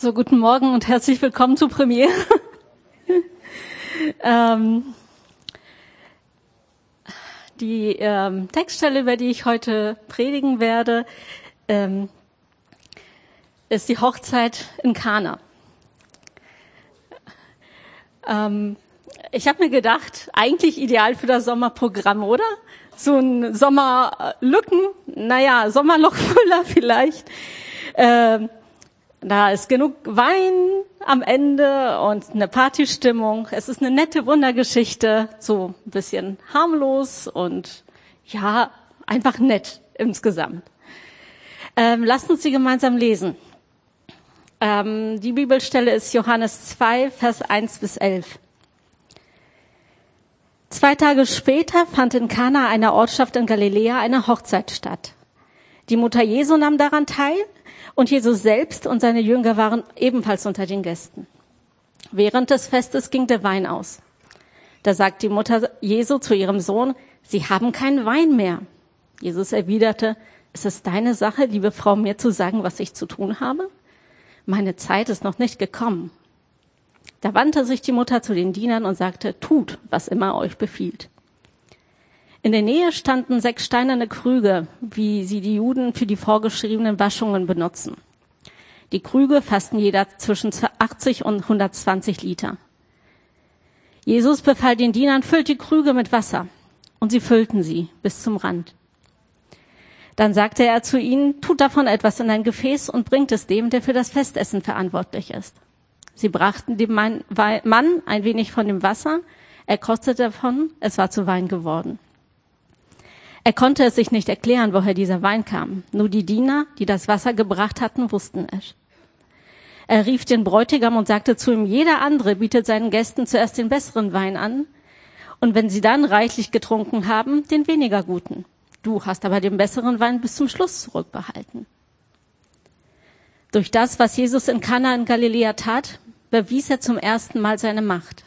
So, guten Morgen und herzlich willkommen zu Premiere. ähm, die ähm, Textstelle, über die ich heute predigen werde, ähm, ist die Hochzeit in Kana. Ähm, ich habe mir gedacht, eigentlich ideal für das Sommerprogramm, oder? So ein Sommerlücken, naja, Sommerlochfüller vielleicht. Ähm, da ist genug Wein am Ende und eine Partystimmung. Es ist eine nette Wundergeschichte, so ein bisschen harmlos und ja, einfach nett insgesamt. Ähm, lasst uns sie gemeinsam lesen. Ähm, die Bibelstelle ist Johannes 2, Vers 1 bis 11. Zwei Tage später fand in Kana, einer Ortschaft in Galiläa, eine Hochzeit statt. Die Mutter Jesu nahm daran teil und Jesus selbst und seine Jünger waren ebenfalls unter den Gästen. Während des Festes ging der Wein aus. Da sagt die Mutter Jesu zu ihrem Sohn, Sie haben keinen Wein mehr. Jesus erwiderte, ist es deine Sache, liebe Frau, mir zu sagen, was ich zu tun habe? Meine Zeit ist noch nicht gekommen. Da wandte sich die Mutter zu den Dienern und sagte, tut, was immer euch befiehlt. In der Nähe standen sechs steinerne Krüge, wie sie die Juden für die vorgeschriebenen Waschungen benutzen. Die Krüge fassten jeder zwischen 80 und 120 Liter. Jesus befahl den Dienern, füllt die Krüge mit Wasser. Und sie füllten sie bis zum Rand. Dann sagte er zu ihnen, tut davon etwas in ein Gefäß und bringt es dem, der für das Festessen verantwortlich ist. Sie brachten dem Mann ein wenig von dem Wasser, er kostete davon, es war zu Wein geworden. Er konnte es sich nicht erklären, woher dieser Wein kam. Nur die Diener, die das Wasser gebracht hatten, wussten es. Er rief den Bräutigam und sagte zu ihm, jeder andere bietet seinen Gästen zuerst den besseren Wein an und wenn sie dann reichlich getrunken haben, den weniger guten. Du hast aber den besseren Wein bis zum Schluss zurückbehalten. Durch das, was Jesus in Kana in Galiläa tat, bewies er zum ersten Mal seine Macht.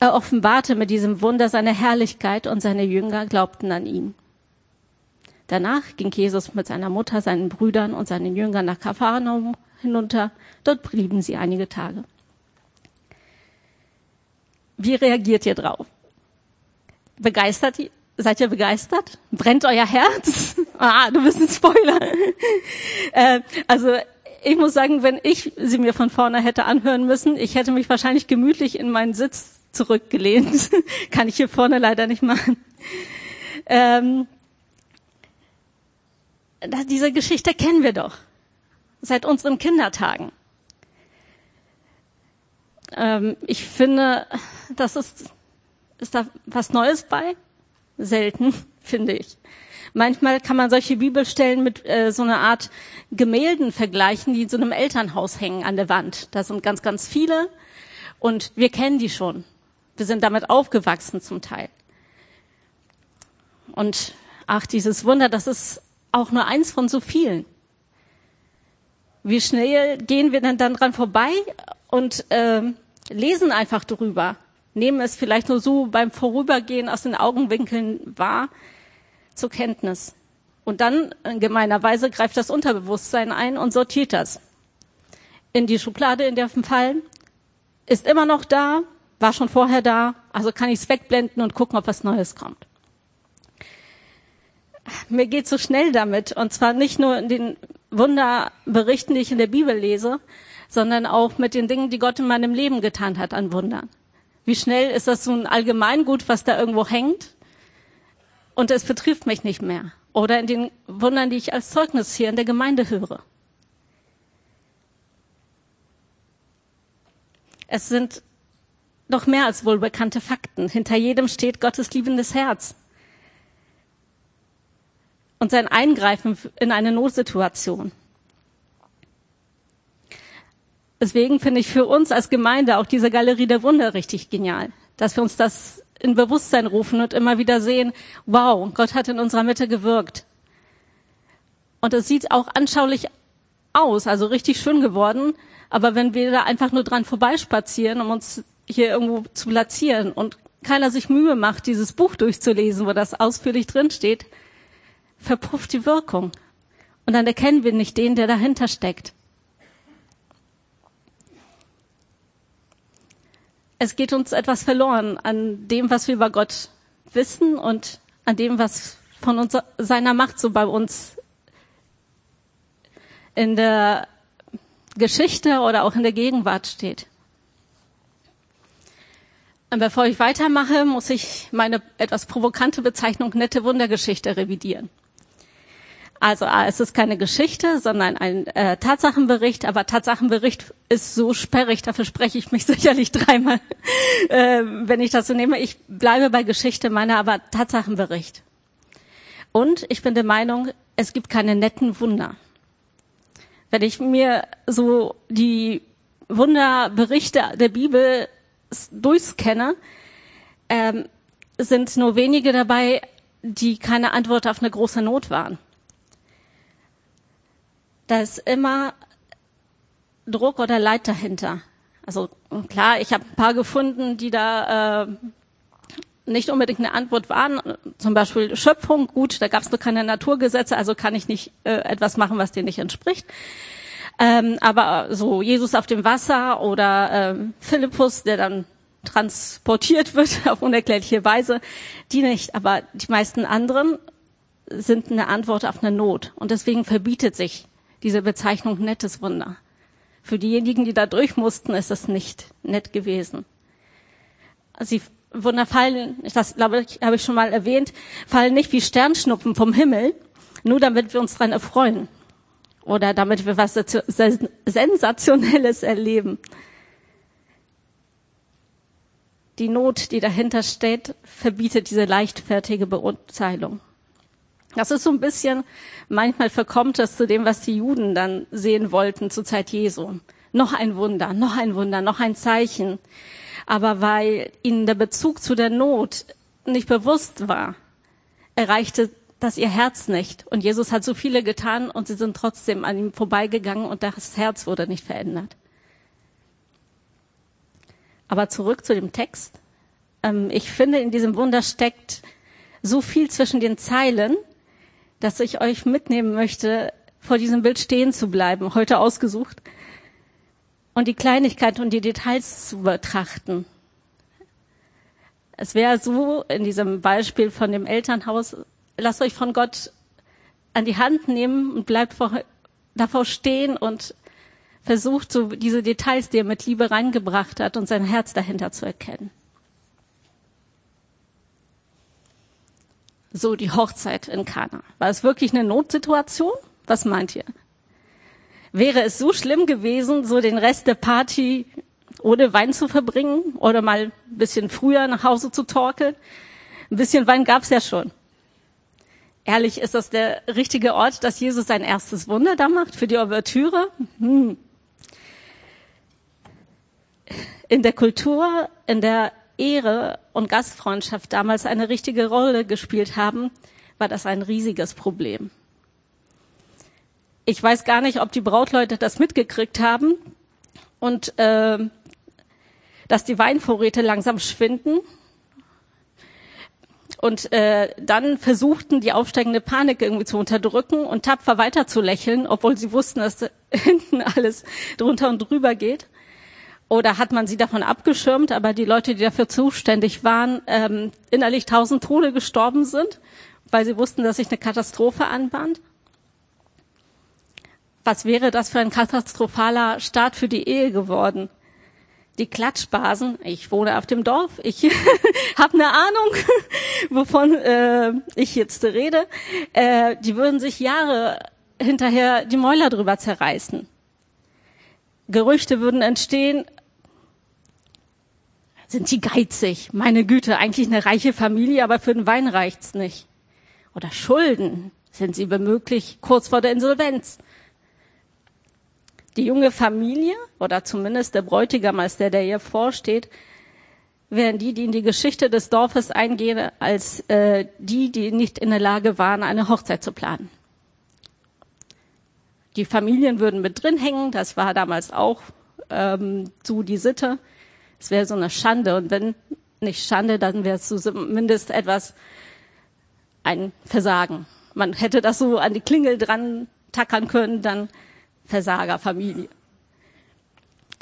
Er offenbarte mit diesem Wunder seine Herrlichkeit und seine Jünger glaubten an ihn. Danach ging Jesus mit seiner Mutter, seinen Brüdern und seinen Jüngern nach Kapharnaum hinunter. Dort blieben sie einige Tage. Wie reagiert ihr drauf? Begeistert? Seid ihr begeistert? Brennt euer Herz? ah, du bist ein Spoiler. äh, also ich muss sagen, wenn ich sie mir von vorne hätte anhören müssen, ich hätte mich wahrscheinlich gemütlich in meinen Sitz zurückgelehnt. Kann ich hier vorne leider nicht machen. Ähm, diese Geschichte kennen wir doch seit unseren Kindertagen. Ähm, ich finde, das ist, ist da was Neues bei? Selten, finde ich. Manchmal kann man solche Bibelstellen mit äh, so einer Art Gemälden vergleichen, die in so einem Elternhaus hängen an der Wand. Da sind ganz, ganz viele und wir kennen die schon. Wir sind damit aufgewachsen zum Teil. Und ach, dieses Wunder, das ist auch nur eins von so vielen. Wie schnell gehen wir denn dann dran vorbei und äh, lesen einfach drüber, nehmen es vielleicht nur so beim Vorübergehen aus den Augenwinkeln wahr zur Kenntnis. Und dann in gemeiner Weise greift das Unterbewusstsein ein und sortiert das. In die Schublade, in der fallen, ist immer noch da, war schon vorher da, also kann ich es wegblenden und gucken, ob was Neues kommt mir geht so schnell damit. Und zwar nicht nur in den Wunderberichten, die ich in der Bibel lese, sondern auch mit den Dingen, die Gott in meinem Leben getan hat an Wundern. Wie schnell ist das so ein Allgemeingut, was da irgendwo hängt? Und es betrifft mich nicht mehr. Oder in den Wundern, die ich als Zeugnis hier in der Gemeinde höre. Es sind noch mehr als wohlbekannte Fakten. Hinter jedem steht Gottes liebendes Herz und sein Eingreifen in eine Notsituation. Deswegen finde ich für uns als Gemeinde auch diese Galerie der Wunder richtig genial, dass wir uns das in Bewusstsein rufen und immer wieder sehen, wow, Gott hat in unserer Mitte gewirkt. Und es sieht auch anschaulich aus, also richtig schön geworden. Aber wenn wir da einfach nur dran vorbeispazieren, um uns hier irgendwo zu platzieren und keiner sich Mühe macht, dieses Buch durchzulesen, wo das ausführlich drinsteht, verpufft die Wirkung. Und dann erkennen wir nicht den, der dahinter steckt. es geht uns etwas verloren an dem, was wir über Gott wissen und an dem, was von uns, seiner Macht so bei uns in der Geschichte oder auch in der Gegenwart steht. Und bevor ich weitermache, muss ich meine etwas provokante Bezeichnung nette Wundergeschichte revidieren. Also es ist keine Geschichte, sondern ein äh, Tatsachenbericht, aber Tatsachenbericht ist so sperrig, dafür spreche ich mich sicherlich dreimal, äh, wenn ich das so nehme. Ich bleibe bei Geschichte, meiner aber Tatsachenbericht. Und ich bin der Meinung, es gibt keine netten Wunder. Wenn ich mir so die Wunderberichte der Bibel durchscanne, ähm, sind nur wenige dabei, die keine Antwort auf eine große Not waren. Da ist immer Druck oder Leid dahinter. Also klar, ich habe ein paar gefunden, die da äh, nicht unbedingt eine Antwort waren. Zum Beispiel Schöpfung, gut, da gab es nur keine Naturgesetze, also kann ich nicht äh, etwas machen, was dir nicht entspricht. Ähm, aber so Jesus auf dem Wasser oder ähm, Philippus, der dann transportiert wird auf unerklärliche Weise, die nicht. Aber die meisten anderen sind eine Antwort auf eine Not. Und deswegen verbietet sich diese Bezeichnung nettes Wunder. Für diejenigen, die da durch mussten, ist es nicht nett gewesen. Sie Wunder fallen, das glaube ich, habe ich schon mal erwähnt, fallen nicht wie Sternschnuppen vom Himmel, nur damit wir uns dran erfreuen oder damit wir was Sensationelles erleben. Die Not, die dahinter steht, verbietet diese leichtfertige Beurteilung. Das ist so ein bisschen, manchmal verkommt das zu dem, was die Juden dann sehen wollten zur Zeit Jesu. Noch ein Wunder, noch ein Wunder, noch ein Zeichen. Aber weil ihnen der Bezug zu der Not nicht bewusst war, erreichte das ihr Herz nicht. Und Jesus hat so viele getan und sie sind trotzdem an ihm vorbeigegangen und das Herz wurde nicht verändert. Aber zurück zu dem Text. Ähm, ich finde, in diesem Wunder steckt so viel zwischen den Zeilen, dass ich euch mitnehmen möchte, vor diesem Bild stehen zu bleiben, heute ausgesucht, und die Kleinigkeit und die Details zu betrachten. Es wäre so in diesem Beispiel von dem Elternhaus, lasst euch von Gott an die Hand nehmen und bleibt vor, davor stehen und versucht so diese Details, die er mit Liebe reingebracht hat und sein Herz dahinter zu erkennen. So die Hochzeit in Kana. War es wirklich eine Notsituation? Was meint ihr? Wäre es so schlimm gewesen, so den Rest der Party ohne Wein zu verbringen oder mal ein bisschen früher nach Hause zu torkeln? Ein bisschen Wein gab's ja schon. Ehrlich, ist das der richtige Ort, dass Jesus sein erstes Wunder da macht für die Ouvertüre? Hm. In der Kultur, in der Ehre und Gastfreundschaft damals eine richtige Rolle gespielt haben, war das ein riesiges Problem. Ich weiß gar nicht, ob die Brautleute das mitgekriegt haben und äh, dass die Weinvorräte langsam schwinden und äh, dann versuchten die aufsteigende Panik irgendwie zu unterdrücken und tapfer weiter zu lächeln, obwohl sie wussten, dass hinten alles drunter und drüber geht. Oder hat man sie davon abgeschirmt, aber die Leute, die dafür zuständig waren, ähm, innerlich tausend Tode gestorben sind, weil sie wussten, dass sich eine Katastrophe anbahnt? Was wäre das für ein katastrophaler Start für die Ehe geworden? Die Klatschbasen, ich wohne auf dem Dorf, ich habe eine Ahnung, wovon äh, ich jetzt rede, äh, die würden sich Jahre hinterher die Mäuler drüber zerreißen. Gerüchte würden entstehen, sind sie geizig. Meine Güte, eigentlich eine reiche Familie, aber für den Wein reicht's nicht. Oder Schulden. Sind sie womöglich kurz vor der Insolvenz? Die junge Familie, oder zumindest der Bräutigam als der, der ihr vorsteht, wären die, die in die Geschichte des Dorfes eingehen, als äh, die, die nicht in der Lage waren, eine Hochzeit zu planen. Die Familien würden mit drin hängen, das war damals auch ähm, so die Sitte. Es wäre so eine Schande. Und wenn nicht Schande, dann wäre es zumindest etwas, ein Versagen. Man hätte das so an die Klingel dran tackern können, dann Versagerfamilie.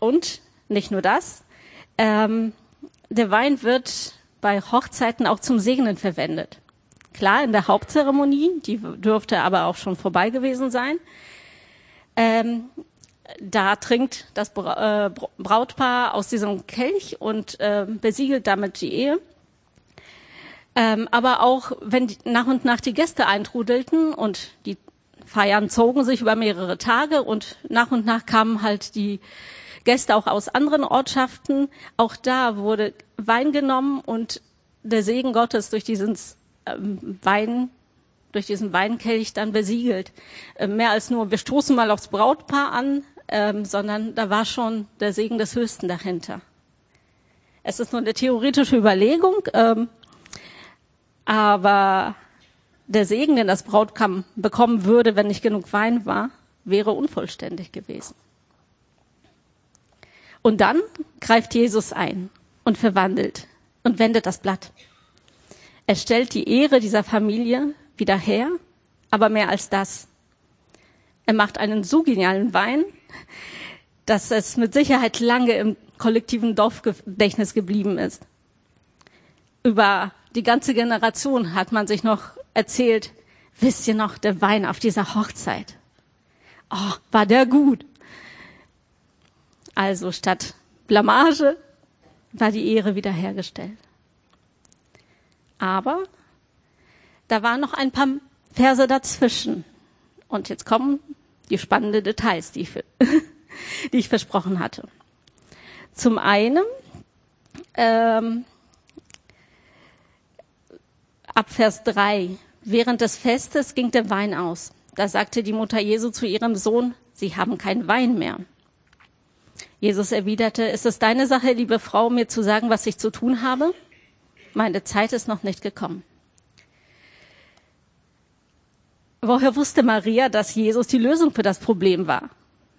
Und nicht nur das, ähm, der Wein wird bei Hochzeiten auch zum Segnen verwendet. Klar, in der Hauptzeremonie, die dürfte aber auch schon vorbei gewesen sein. Ähm, da trinkt das äh, Brautpaar aus diesem Kelch und äh, besiegelt damit die Ehe. Ähm, aber auch wenn nach und nach die Gäste eintrudelten und die Feiern zogen sich über mehrere Tage und nach und nach kamen halt die Gäste auch aus anderen Ortschaften. Auch da wurde Wein genommen und der Segen Gottes durch diesen ähm, Wein, durch diesen Weinkelch dann besiegelt. Äh, mehr als nur, wir stoßen mal aufs Brautpaar an, ähm, sondern da war schon der Segen des Höchsten dahinter. Es ist nur eine theoretische Überlegung, ähm, aber der Segen, den das Brautkam bekommen würde, wenn nicht genug Wein war, wäre unvollständig gewesen. Und dann greift Jesus ein und verwandelt und wendet das Blatt. Er stellt die Ehre dieser Familie wieder her, aber mehr als das. Er macht einen so genialen Wein, dass es mit Sicherheit lange im kollektiven Dorfgedächtnis geblieben ist. Über die ganze Generation hat man sich noch erzählt, wisst ihr noch, der Wein auf dieser Hochzeit? Oh, war der gut. Also statt Blamage war die Ehre wiederhergestellt. Aber da waren noch ein paar Verse dazwischen. Und jetzt kommen die spannenden Details, die ich, die ich versprochen hatte. Zum einen ähm, ab Vers 3. Während des Festes ging der Wein aus. Da sagte die Mutter Jesu zu ihrem Sohn, Sie haben keinen Wein mehr. Jesus erwiderte, ist es deine Sache, liebe Frau, mir zu sagen, was ich zu tun habe? Meine Zeit ist noch nicht gekommen. Woher wusste Maria, dass Jesus die Lösung für das Problem war?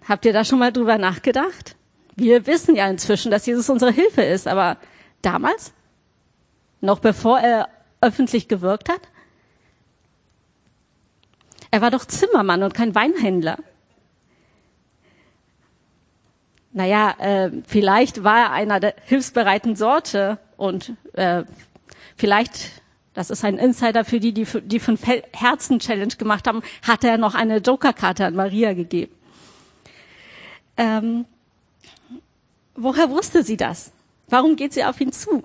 Habt ihr da schon mal drüber nachgedacht? Wir wissen ja inzwischen, dass Jesus unsere Hilfe ist, aber damals? Noch bevor er öffentlich gewirkt hat? Er war doch Zimmermann und kein Weinhändler naja, äh, vielleicht war er einer der hilfsbereiten Sorte und äh, vielleicht, das ist ein Insider für die, die, die fünf Herzen-Challenge gemacht haben, hat er noch eine Jokerkarte an Maria gegeben. Ähm, woher wusste sie das? Warum geht sie auf ihn zu?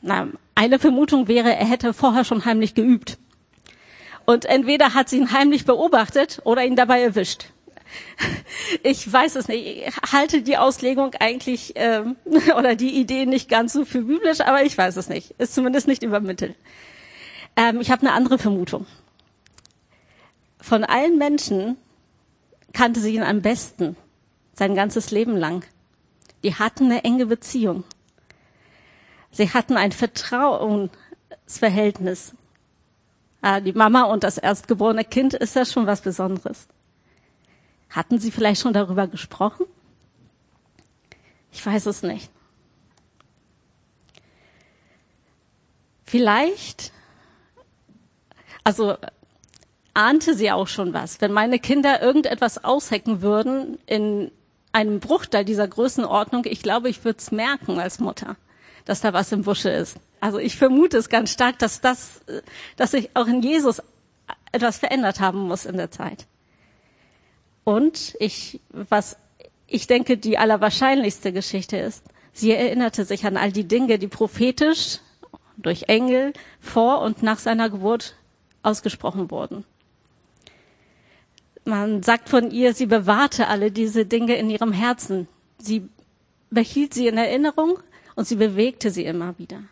Na, eine Vermutung wäre, er hätte vorher schon heimlich geübt. Und entweder hat sie ihn heimlich beobachtet oder ihn dabei erwischt. Ich weiß es nicht. Ich halte die Auslegung eigentlich ähm, oder die Idee nicht ganz so für biblisch, aber ich weiß es nicht. Ist zumindest nicht übermittelt. Ähm, ich habe eine andere Vermutung. Von allen Menschen kannte sie ihn am besten sein ganzes Leben lang. Die hatten eine enge Beziehung. Sie hatten ein Vertrauensverhältnis. Ah, die Mama und das erstgeborene Kind ist ja schon was Besonderes. Hatten Sie vielleicht schon darüber gesprochen? Ich weiß es nicht. Vielleicht, also ahnte sie auch schon was. Wenn meine Kinder irgendetwas aushecken würden in einem Bruchteil dieser Größenordnung, ich glaube, ich würde es merken als Mutter, dass da was im Busche ist. Also ich vermute es ganz stark, dass das, dass sich auch in Jesus etwas verändert haben muss in der Zeit. Und ich, was ich denke, die allerwahrscheinlichste Geschichte ist, sie erinnerte sich an all die Dinge, die prophetisch durch Engel vor und nach seiner Geburt ausgesprochen wurden. Man sagt von ihr, sie bewahrte alle diese Dinge in ihrem Herzen. Sie behielt sie in Erinnerung und sie bewegte sie immer wieder.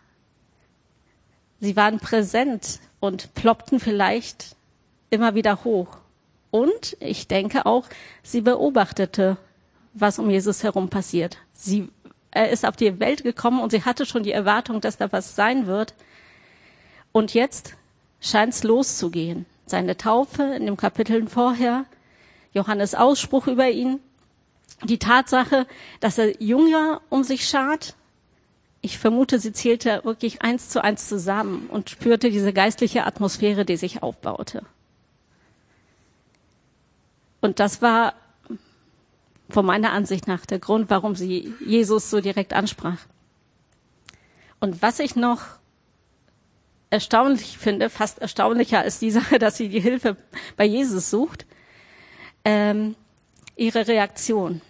Sie waren präsent und ploppten vielleicht immer wieder hoch. Und ich denke auch, sie beobachtete, was um Jesus herum passiert. Sie, er ist auf die Welt gekommen und sie hatte schon die Erwartung, dass da was sein wird. Und jetzt scheint es loszugehen. Seine Taufe in dem Kapitel vorher, Johannes Ausspruch über ihn, die Tatsache, dass er Jünger um sich schart. Ich vermute, sie zählte wirklich eins zu eins zusammen und spürte diese geistliche Atmosphäre, die sich aufbaute. Und das war von meiner Ansicht nach der Grund, warum sie Jesus so direkt ansprach. Und was ich noch erstaunlich finde, fast erstaunlicher als die Sache, dass sie die Hilfe bei Jesus sucht, ähm, ihre Reaktion.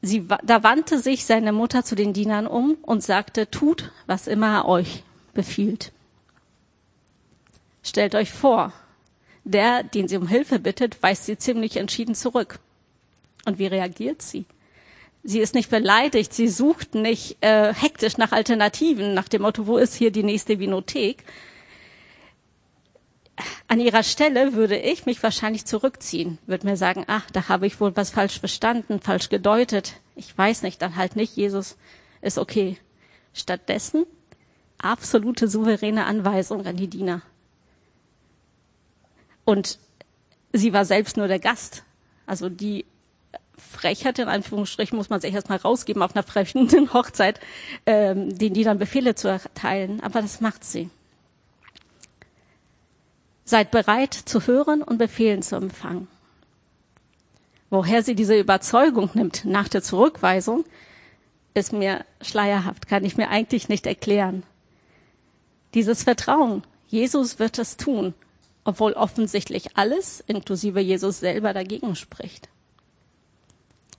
Sie, da wandte sich seine Mutter zu den Dienern um und sagte, tut, was immer er euch befiehlt. Stellt euch vor, der, den sie um Hilfe bittet, weist sie ziemlich entschieden zurück. Und wie reagiert sie? Sie ist nicht beleidigt, sie sucht nicht äh, hektisch nach Alternativen, nach dem Motto, wo ist hier die nächste Vinothek? An ihrer Stelle würde ich mich wahrscheinlich zurückziehen, würde mir sagen, ach, da habe ich wohl was falsch verstanden, falsch gedeutet. Ich weiß nicht, dann halt nicht, Jesus ist okay. Stattdessen absolute souveräne Anweisung an die Diener. Und sie war selbst nur der Gast. Also die Frechheit, in Anführungsstrichen, muss man sich erstmal rausgeben auf einer fremden Hochzeit, ähm, den die dann Befehle zu erteilen. Aber das macht sie. Seid bereit zu hören und Befehlen zu empfangen. Woher sie diese Überzeugung nimmt nach der Zurückweisung, ist mir schleierhaft, kann ich mir eigentlich nicht erklären. Dieses Vertrauen, Jesus wird es tun, obwohl offensichtlich alles, inklusive Jesus selber, dagegen spricht.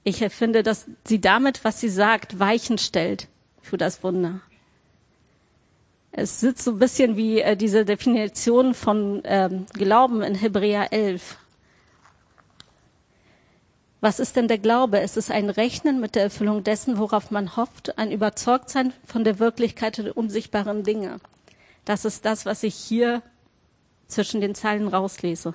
Ich finde, dass sie damit, was sie sagt, Weichen stellt für das Wunder. Es sitzt so ein bisschen wie äh, diese Definition von ähm, Glauben in Hebräer 11. Was ist denn der Glaube? Es ist ein Rechnen mit der Erfüllung dessen, worauf man hofft, ein Überzeugtsein von der Wirklichkeit der unsichtbaren Dinge. Das ist das, was ich hier zwischen den Zeilen rauslese.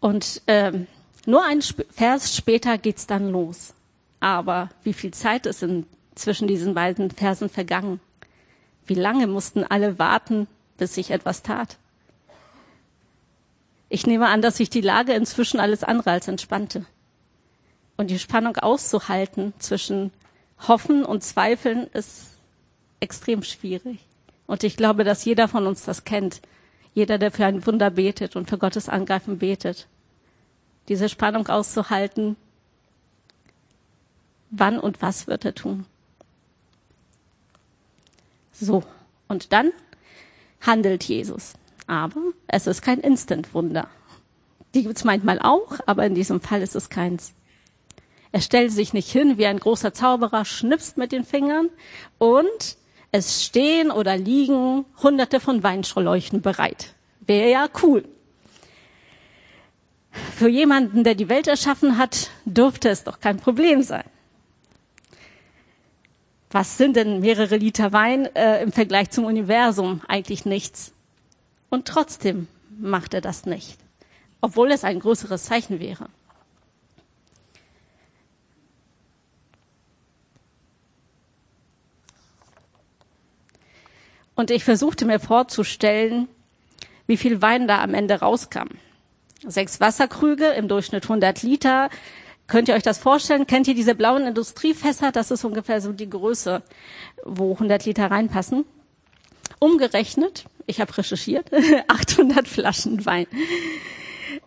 Und ähm, nur ein Vers später geht's dann los. Aber wie viel Zeit ist in, zwischen diesen beiden Versen vergangen? Wie lange mussten alle warten, bis sich etwas tat? Ich nehme an, dass sich die Lage inzwischen alles andere als entspannte. Und die Spannung auszuhalten zwischen Hoffen und Zweifeln ist extrem schwierig. Und ich glaube, dass jeder von uns das kennt. Jeder, der für ein Wunder betet und für Gottes Angreifen betet diese Spannung auszuhalten. Wann und was wird er tun? So, und dann handelt Jesus. Aber es ist kein Instant-Wunder. Die gibt es manchmal auch, aber in diesem Fall ist es keins. Er stellt sich nicht hin wie ein großer Zauberer, schnipst mit den Fingern und es stehen oder liegen hunderte von Weinschroleuchten bereit. Wäre ja cool. Für jemanden, der die Welt erschaffen hat, dürfte es doch kein Problem sein. Was sind denn mehrere Liter Wein äh, im Vergleich zum Universum? Eigentlich nichts. Und trotzdem macht er das nicht, obwohl es ein größeres Zeichen wäre. Und ich versuchte mir vorzustellen, wie viel Wein da am Ende rauskam sechs Wasserkrüge, im Durchschnitt 100 Liter. Könnt ihr euch das vorstellen? Kennt ihr diese blauen Industriefässer? Das ist ungefähr so die Größe, wo 100 Liter reinpassen. Umgerechnet, ich habe recherchiert, 800 Flaschen Wein.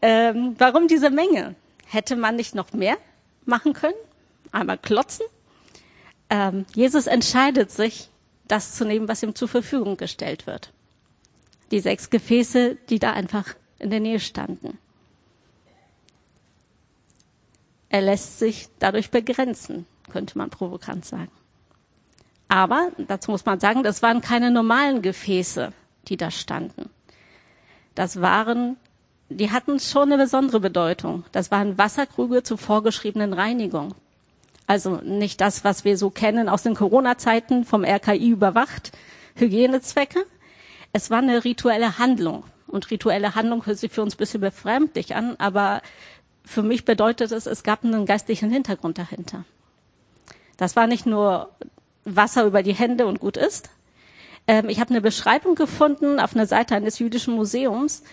Ähm, warum diese Menge? Hätte man nicht noch mehr machen können? Einmal klotzen? Ähm, Jesus entscheidet sich, das zu nehmen, was ihm zur Verfügung gestellt wird. Die sechs Gefäße, die da einfach in der Nähe standen. Er lässt sich dadurch begrenzen, könnte man provokant sagen. Aber dazu muss man sagen, das waren keine normalen Gefäße, die da standen. Das waren, die hatten schon eine besondere Bedeutung. Das waren Wasserkrüge zur vorgeschriebenen Reinigung. Also nicht das, was wir so kennen aus den Corona-Zeiten vom RKI überwacht, Hygienezwecke. Es war eine rituelle Handlung. Und rituelle Handlung hört sich für uns ein bisschen befremdlich an, aber für mich bedeutet es, es gab einen geistlichen Hintergrund dahinter. Das war nicht nur Wasser über die Hände und gut ist. Ähm, ich habe eine Beschreibung gefunden auf einer Seite eines jüdischen Museums,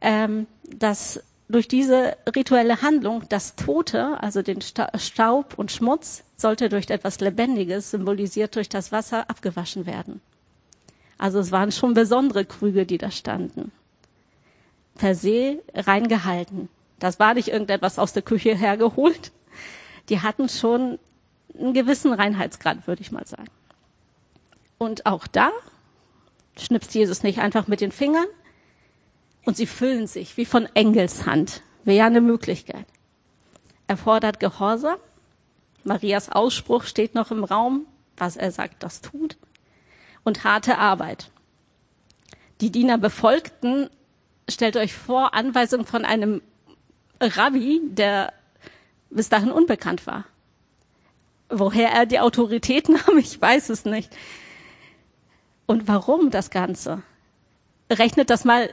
ähm, dass durch diese rituelle Handlung das Tote, also den Staub und Schmutz, sollte durch etwas Lebendiges, symbolisiert durch das Wasser, abgewaschen werden. Also es waren schon besondere Krüge, die da standen. per se reingehalten. Das war nicht irgendetwas aus der Küche hergeholt. Die hatten schon einen gewissen Reinheitsgrad, würde ich mal sagen. Und auch da schnipst Jesus nicht einfach mit den Fingern und sie füllen sich wie von Engelshand. Wäre ja eine Möglichkeit. Er fordert Gehorsam. Marias Ausspruch steht noch im Raum. Was er sagt, das tut. Und harte Arbeit. Die Diener befolgten, stellt euch vor, Anweisung von einem Rabbi, der bis dahin unbekannt war. Woher er die Autorität nahm, ich weiß es nicht. Und warum das Ganze? Rechnet das mal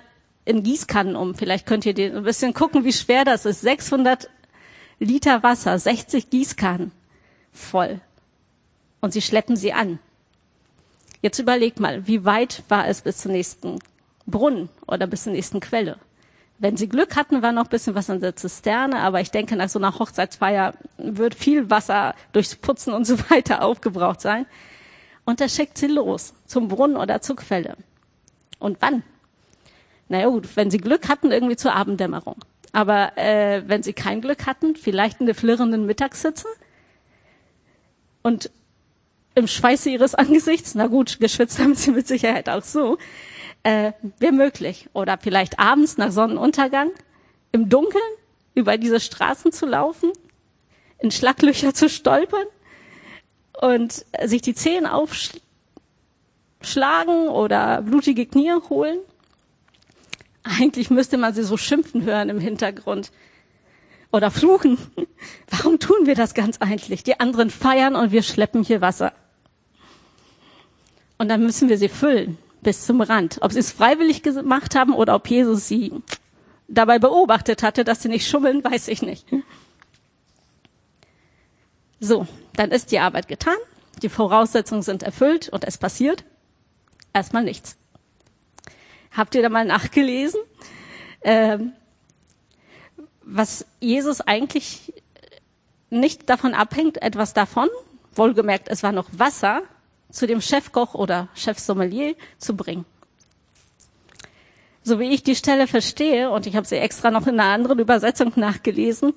in Gießkannen um. Vielleicht könnt ihr ein bisschen gucken, wie schwer das ist. 600 Liter Wasser, 60 Gießkannen voll. Und sie schleppen sie an. Jetzt überlegt mal, wie weit war es bis zum nächsten Brunnen oder bis zur nächsten Quelle? Wenn sie Glück hatten, war noch ein bisschen was in der Zisterne, aber ich denke, nach so einer Hochzeitsfeier wird viel Wasser durchs Putzen und so weiter aufgebraucht sein. Und er schickt sie los zum Brunnen oder zur Quelle. Und wann? Naja gut, wenn sie Glück hatten, irgendwie zur Abenddämmerung. Aber äh, wenn sie kein Glück hatten, vielleicht in der flirrenden Mittagssitze und im Schweiße ihres Angesichts, na gut, geschwitzt haben sie mit Sicherheit auch so, äh, wäre möglich. Oder vielleicht abends nach Sonnenuntergang im Dunkeln über diese Straßen zu laufen, in Schlaglöcher zu stolpern und sich die Zehen aufschlagen oder blutige Knie holen. Eigentlich müsste man sie so schimpfen hören im Hintergrund oder fluchen. Warum tun wir das ganz eigentlich? Die anderen feiern und wir schleppen hier Wasser. Und dann müssen wir sie füllen bis zum Rand. Ob sie es freiwillig gemacht haben oder ob Jesus sie dabei beobachtet hatte, dass sie nicht schummeln, weiß ich nicht. So, dann ist die Arbeit getan, die Voraussetzungen sind erfüllt und es passiert erstmal nichts. Habt ihr da mal nachgelesen, ähm, was Jesus eigentlich nicht davon abhängt, etwas davon, wohlgemerkt, es war noch Wasser, zu dem Chefkoch oder Chefsommelier zu bringen. So wie ich die Stelle verstehe, und ich habe sie extra noch in einer anderen Übersetzung nachgelesen,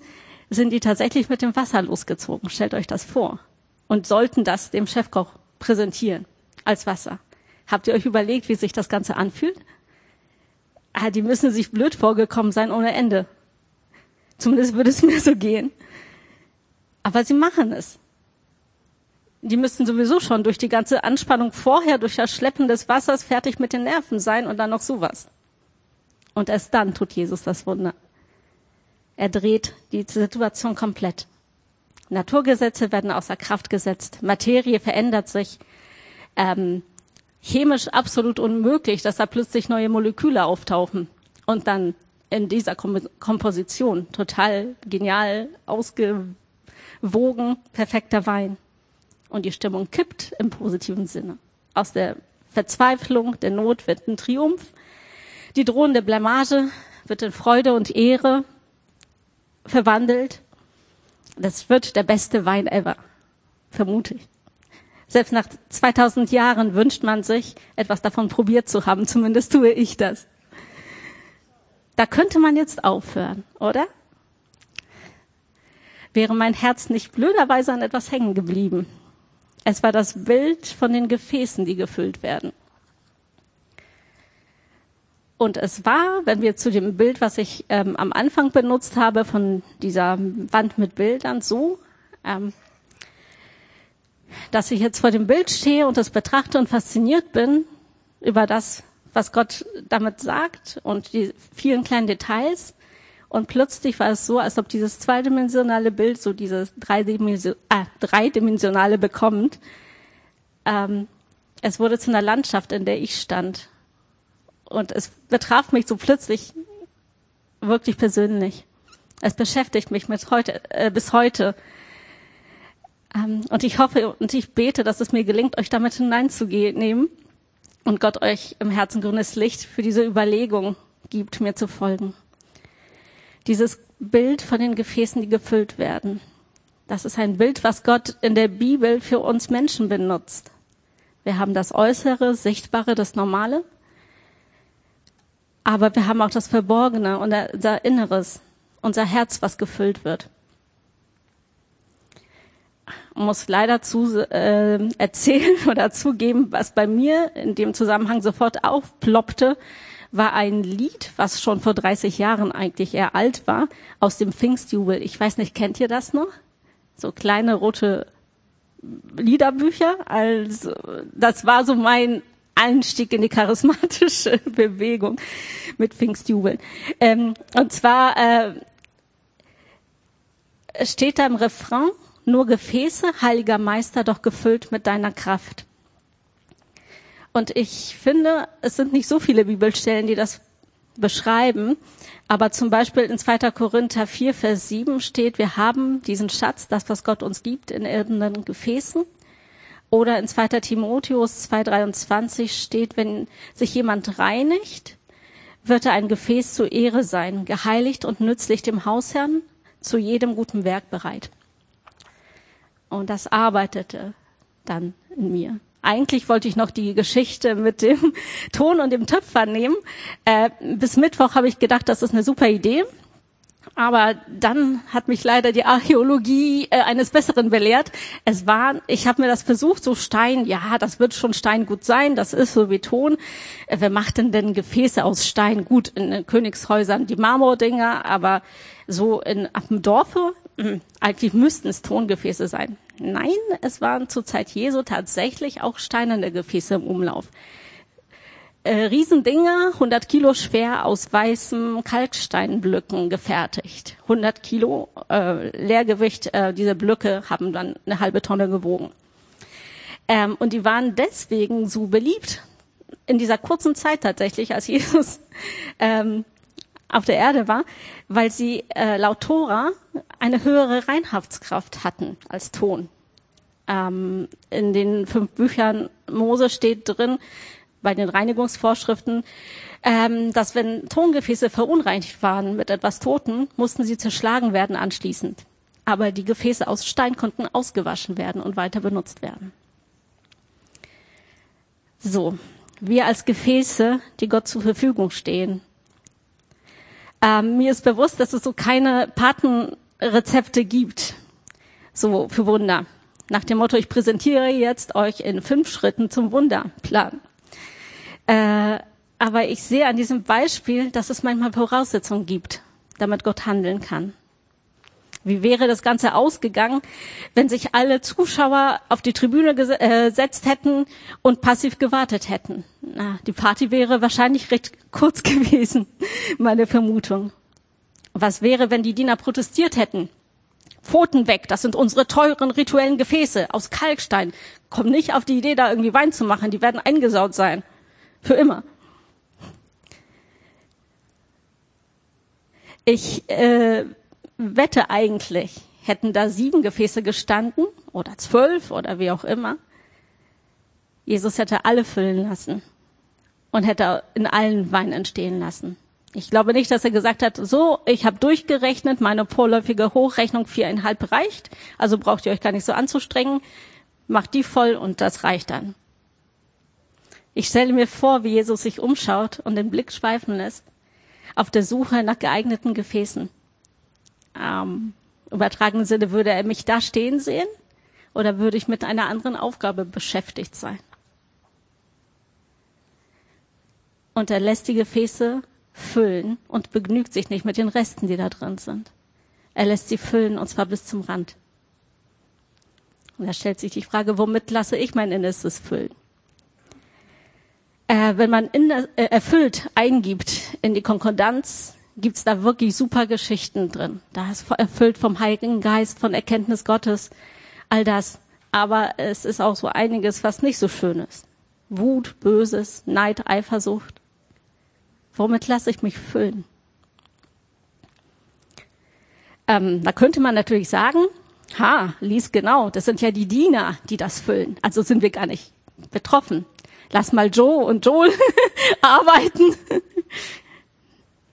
sind die tatsächlich mit dem Wasser losgezogen. Stellt euch das vor. Und sollten das dem Chefkoch präsentieren als Wasser. Habt ihr euch überlegt, wie sich das Ganze anfühlt? Ah, die müssen sich blöd vorgekommen sein ohne Ende. Zumindest würde es mir so gehen. Aber sie machen es die müssten sowieso schon durch die ganze Anspannung vorher, durch das Schleppen des Wassers fertig mit den Nerven sein und dann noch sowas. Und erst dann tut Jesus das Wunder. Er dreht die Situation komplett. Naturgesetze werden außer Kraft gesetzt, Materie verändert sich, ähm, chemisch absolut unmöglich, dass da plötzlich neue Moleküle auftauchen und dann in dieser Kom Komposition total genial ausgewogen, perfekter Wein und die Stimmung kippt im positiven Sinne. Aus der Verzweiflung, der Not wird ein Triumph. Die drohende Blamage wird in Freude und Ehre verwandelt. Das wird der beste Wein ever. Vermute ich. Selbst nach 2000 Jahren wünscht man sich, etwas davon probiert zu haben. Zumindest tue ich das. Da könnte man jetzt aufhören, oder? Wäre mein Herz nicht blöderweise an etwas hängen geblieben. Es war das Bild von den Gefäßen, die gefüllt werden. Und es war, wenn wir zu dem Bild, was ich ähm, am Anfang benutzt habe, von dieser Wand mit Bildern, so, ähm, dass ich jetzt vor dem Bild stehe und das betrachte und fasziniert bin über das, was Gott damit sagt und die vielen kleinen Details. Und plötzlich war es so, als ob dieses zweidimensionale Bild so dieses äh, dreidimensionale bekommt. Ähm, es wurde zu einer Landschaft, in der ich stand. Und es betraf mich so plötzlich wirklich persönlich. Es beschäftigt mich mit heute, äh, bis heute. Ähm, und ich hoffe und ich bete, dass es mir gelingt, euch damit hineinzunehmen und Gott euch im Herzen grünes Licht für diese Überlegung gibt, mir zu folgen dieses Bild von den Gefäßen, die gefüllt werden. Das ist ein Bild, was Gott in der Bibel für uns Menschen benutzt. Wir haben das Äußere, Sichtbare, das Normale. Aber wir haben auch das Verborgene unser Inneres, unser Herz, was gefüllt wird. Muss leider zu äh, erzählen oder zugeben, was bei mir in dem Zusammenhang sofort aufploppte, war ein Lied, was schon vor 30 Jahren eigentlich eher alt war, aus dem Pfingstjubel. Ich weiß nicht, kennt ihr das noch? So kleine rote Liederbücher. Also das war so mein Einstieg in die charismatische Bewegung mit Pfingstjubeln. Ähm, und zwar äh, steht da im Refrain, nur Gefäße, heiliger Meister, doch gefüllt mit deiner Kraft. Und ich finde, es sind nicht so viele Bibelstellen, die das beschreiben. Aber zum Beispiel in 2. Korinther 4, Vers 7 steht, wir haben diesen Schatz, das, was Gott uns gibt, in irdenen Gefäßen. Oder in 2. Timotheus 2,23 steht, wenn sich jemand reinigt, wird er ein Gefäß zur Ehre sein, geheiligt und nützlich dem Hausherrn, zu jedem guten Werk bereit. Und das arbeitete dann in mir. Eigentlich wollte ich noch die Geschichte mit dem Ton und dem Töpfer nehmen. Äh, bis Mittwoch habe ich gedacht, das ist eine super Idee. Aber dann hat mich leider die Archäologie äh, eines Besseren belehrt. Es war, ich habe mir das versucht, so Stein, ja, das wird schon Stein gut sein, das ist so wie Ton. Äh, wer macht denn denn Gefäße aus Stein? Gut, in den Königshäusern die Marmordinger, aber so in, auf dem Dorfe, eigentlich müssten es Tongefäße sein. Nein, es waren zur Zeit Jesu tatsächlich auch steinerne Gefäße im Umlauf. Äh, Riesendinger, 100 Kilo schwer aus weißem Kalksteinblöcken gefertigt. 100 Kilo äh, Leergewicht, äh, diese Blöcke haben dann eine halbe Tonne gewogen. Ähm, und die waren deswegen so beliebt in dieser kurzen Zeit tatsächlich, als Jesus ähm, auf der Erde war, weil sie äh, laut Tora eine höhere Reinhaftskraft hatten als Ton. Ähm, in den fünf Büchern Mose steht drin, bei den Reinigungsvorschriften, ähm, dass wenn Tongefäße verunreinigt waren mit etwas Toten, mussten sie zerschlagen werden anschließend. Aber die Gefäße aus Stein konnten ausgewaschen werden und weiter benutzt werden. So, wir als Gefäße, die Gott zur Verfügung stehen, ähm, mir ist bewusst, dass es so keine Patenrezepte gibt, so für Wunder. Nach dem Motto, ich präsentiere jetzt euch in fünf Schritten zum Wunderplan. Äh, aber ich sehe an diesem Beispiel, dass es manchmal Voraussetzungen gibt, damit Gott handeln kann. Wie wäre das Ganze ausgegangen, wenn sich alle Zuschauer auf die Tribüne äh, gesetzt hätten und passiv gewartet hätten? Na, die Party wäre wahrscheinlich recht kurz gewesen, meine Vermutung. Was wäre, wenn die Diener protestiert hätten? Pfoten weg, das sind unsere teuren rituellen Gefäße aus Kalkstein. Komm nicht auf die Idee, da irgendwie Wein zu machen, die werden eingesaut sein. Für immer. Ich äh, wette eigentlich, hätten da sieben Gefäße gestanden oder zwölf oder wie auch immer, Jesus hätte alle füllen lassen und hätte in allen Wein entstehen lassen. Ich glaube nicht, dass er gesagt hat, so, ich habe durchgerechnet, meine vorläufige Hochrechnung viereinhalb reicht, also braucht ihr euch gar nicht so anzustrengen, macht die voll und das reicht dann. Ich stelle mir vor, wie Jesus sich umschaut und den Blick schweifen lässt, auf der Suche nach geeigneten Gefäßen ähm, übertragenen Sinne, würde er mich da stehen sehen oder würde ich mit einer anderen Aufgabe beschäftigt sein? Und er lässt die Gefäße füllen und begnügt sich nicht mit den Resten, die da drin sind. Er lässt sie füllen und zwar bis zum Rand. Und da stellt sich die Frage, womit lasse ich mein Innerstes füllen? Äh, wenn man in, äh, erfüllt eingibt in die Konkordanz, gibt's da wirklich super Geschichten drin. Da ist erfüllt vom Heiligen Geist, von Erkenntnis Gottes, all das. Aber es ist auch so einiges, was nicht so schön ist. Wut, Böses, Neid, Eifersucht. Womit lasse ich mich füllen? Ähm, da könnte man natürlich sagen, ha, lies genau, das sind ja die Diener, die das füllen. Also sind wir gar nicht betroffen. Lass mal Joe und Joel arbeiten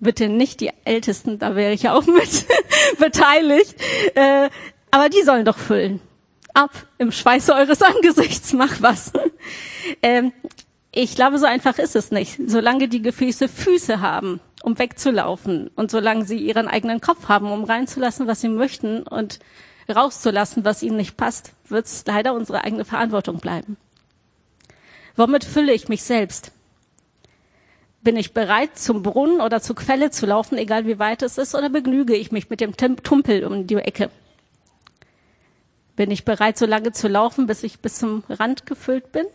bitte nicht die Ältesten, da wäre ich ja auch mit beteiligt. Äh, aber die sollen doch füllen. Ab im Schweiße eures Angesichts, mach was. Ähm, ich glaube, so einfach ist es nicht. Solange die Gefäße Füße haben, um wegzulaufen und solange sie ihren eigenen Kopf haben, um reinzulassen, was sie möchten und rauszulassen, was ihnen nicht passt, wird es leider unsere eigene Verantwortung bleiben. Womit fülle ich mich selbst? Bin ich bereit, zum Brunnen oder zur Quelle zu laufen, egal wie weit es ist, oder begnüge ich mich mit dem Tumpel um die Ecke? Bin ich bereit, so lange zu laufen, bis ich bis zum Rand gefüllt bin?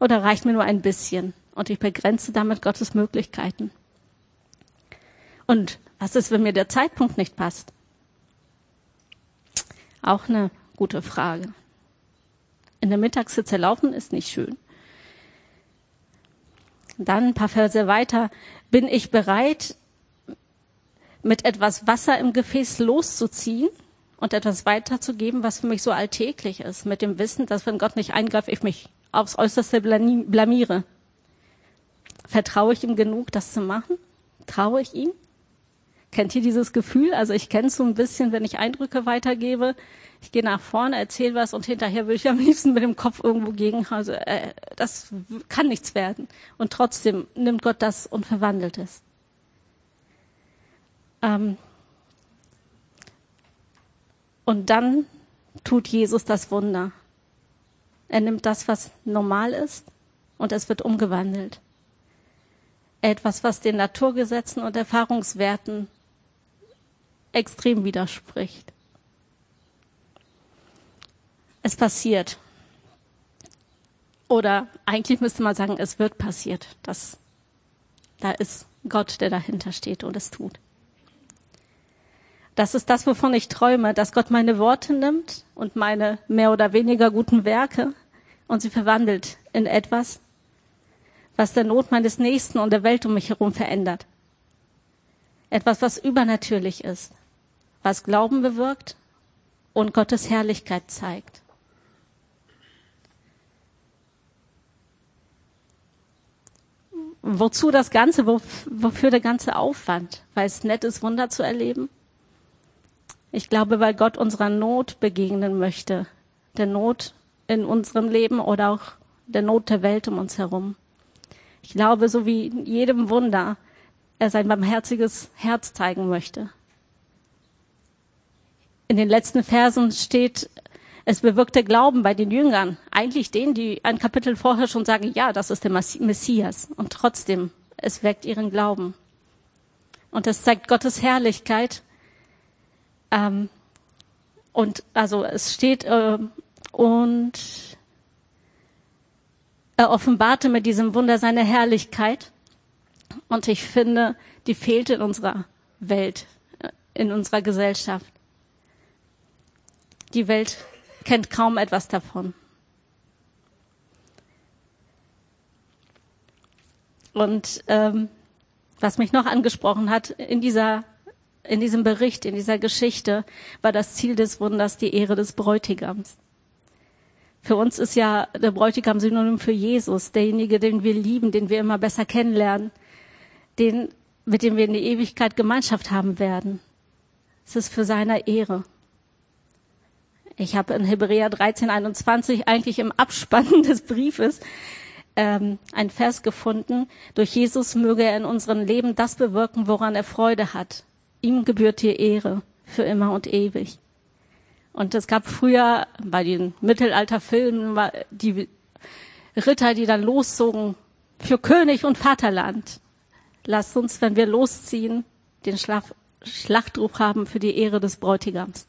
Oder reicht mir nur ein bisschen? Und ich begrenze damit Gottes Möglichkeiten. Und was ist, wenn mir der Zeitpunkt nicht passt? Auch eine gute Frage. In der Mittagssitze laufen ist nicht schön. Dann ein paar Verse weiter. Bin ich bereit, mit etwas Wasser im Gefäß loszuziehen und etwas weiterzugeben, was für mich so alltäglich ist, mit dem Wissen, dass wenn Gott nicht eingreift, ich mich aufs Äußerste blamiere? Vertraue ich ihm genug, das zu machen? Traue ich ihm? Kennt ihr dieses Gefühl? Also ich kenne es so ein bisschen, wenn ich Eindrücke weitergebe. Ich gehe nach vorne, erzähle was und hinterher will ich am liebsten mit dem Kopf irgendwo gegen. Also äh, das kann nichts werden. Und trotzdem nimmt Gott das und verwandelt es. Ähm und dann tut Jesus das Wunder. Er nimmt das, was normal ist, und es wird umgewandelt. Etwas, was den Naturgesetzen und Erfahrungswerten extrem widerspricht. Es passiert. Oder eigentlich müsste man sagen, es wird passiert. Das, da ist Gott, der dahinter steht und es tut. Das ist das, wovon ich träume, dass Gott meine Worte nimmt und meine mehr oder weniger guten Werke und sie verwandelt in etwas, was der Not meines Nächsten und der Welt um mich herum verändert. Etwas, was übernatürlich ist, was Glauben bewirkt und Gottes Herrlichkeit zeigt. Wozu das Ganze? Wofür der ganze Aufwand? Weil es nett ist, Wunder zu erleben? Ich glaube, weil Gott unserer Not begegnen möchte. Der Not in unserem Leben oder auch der Not der Welt um uns herum. Ich glaube, so wie jedem Wunder er sein barmherziges Herz zeigen möchte in den letzten Versen steht, es bewirkte Glauben bei den Jüngern, eigentlich denen, die ein Kapitel vorher schon sagen, ja, das ist der Messias. Und trotzdem, es weckt ihren Glauben. Und es zeigt Gottes Herrlichkeit. Ähm, und also es steht, äh, und er offenbarte mit diesem Wunder seine Herrlichkeit. Und ich finde, die fehlt in unserer Welt, äh, in unserer Gesellschaft. Die Welt kennt kaum etwas davon. Und ähm, was mich noch angesprochen hat in dieser in diesem Bericht, in dieser Geschichte, war das Ziel des Wunders die Ehre des Bräutigams. Für uns ist ja der Bräutigam Synonym für Jesus, derjenige, den wir lieben, den wir immer besser kennenlernen, den, mit dem wir in die Ewigkeit Gemeinschaft haben werden. Es ist für seine Ehre. Ich habe in Hebräer 13, 21 eigentlich im Abspann des Briefes ähm, ein Vers gefunden. Durch Jesus möge er in unserem Leben das bewirken, woran er Freude hat. Ihm gebührt die Ehre für immer und ewig. Und es gab früher bei den Mittelalterfilmen die Ritter, die dann loszogen für König und Vaterland. Lasst uns, wenn wir losziehen, den Schlaf Schlachtruf haben für die Ehre des Bräutigams.